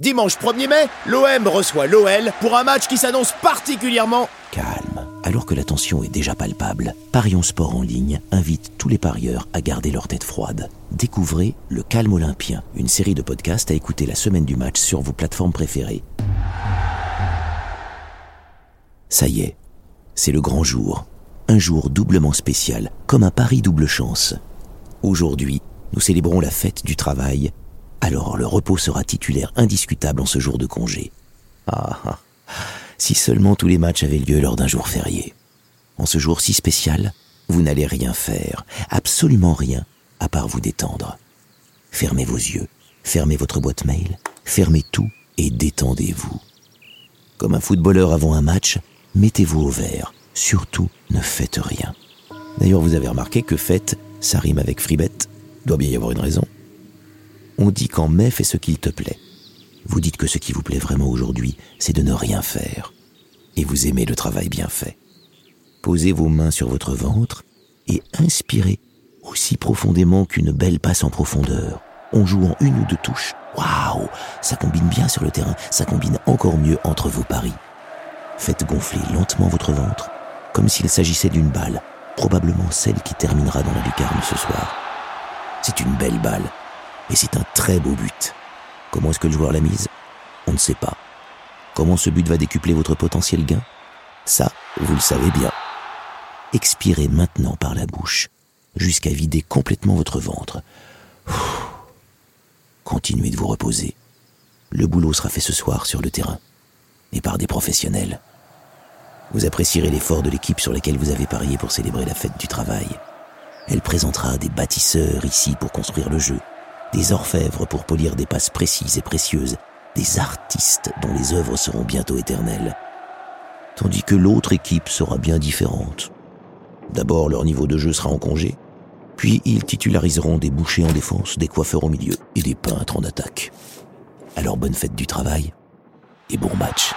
Dimanche 1er mai, l'OM reçoit l'OL pour un match qui s'annonce particulièrement calme. Alors que la tension est déjà palpable, Parions Sport en ligne invite tous les parieurs à garder leur tête froide. Découvrez Le Calme Olympien, une série de podcasts à écouter la semaine du match sur vos plateformes préférées. Ça y est, c'est le grand jour. Un jour doublement spécial, comme un pari double chance. Aujourd'hui, nous célébrons la fête du travail alors le repos sera titulaire indiscutable en ce jour de congé. Ah, ah, si seulement tous les matchs avaient lieu lors d'un jour férié. En ce jour si spécial, vous n'allez rien faire, absolument rien, à part vous détendre. Fermez vos yeux, fermez votre boîte mail, fermez tout et détendez-vous. Comme un footballeur avant un match, mettez-vous au vert. Surtout, ne faites rien. D'ailleurs, vous avez remarqué que faites, ça rime avec fribette. Doit bien y avoir une raison. On dit qu'en mai fait ce qu'il te plaît. Vous dites que ce qui vous plaît vraiment aujourd'hui, c'est de ne rien faire. Et vous aimez le travail bien fait. Posez vos mains sur votre ventre et inspirez aussi profondément qu'une belle passe en profondeur, en jouant une ou deux touches. Waouh Ça combine bien sur le terrain, ça combine encore mieux entre vos paris. Faites gonfler lentement votre ventre, comme s'il s'agissait d'une balle, probablement celle qui terminera dans la lucarne ce soir. C'est une belle balle, et c'est un très beau but. Comment est-ce que le joueur l'a mise? On ne sait pas. Comment ce but va décupler votre potentiel gain? Ça, vous le savez bien. Expirez maintenant par la bouche, jusqu'à vider complètement votre ventre. Continuez de vous reposer. Le boulot sera fait ce soir sur le terrain, et par des professionnels. Vous apprécierez l'effort de l'équipe sur laquelle vous avez parié pour célébrer la fête du travail. Elle présentera des bâtisseurs ici pour construire le jeu, des orfèvres pour polir des passes précises et précieuses, des artistes dont les œuvres seront bientôt éternelles. Tandis que l'autre équipe sera bien différente. D'abord, leur niveau de jeu sera en congé, puis ils titulariseront des bouchers en défense, des coiffeurs au milieu et des peintres en attaque. Alors bonne fête du travail et bon match.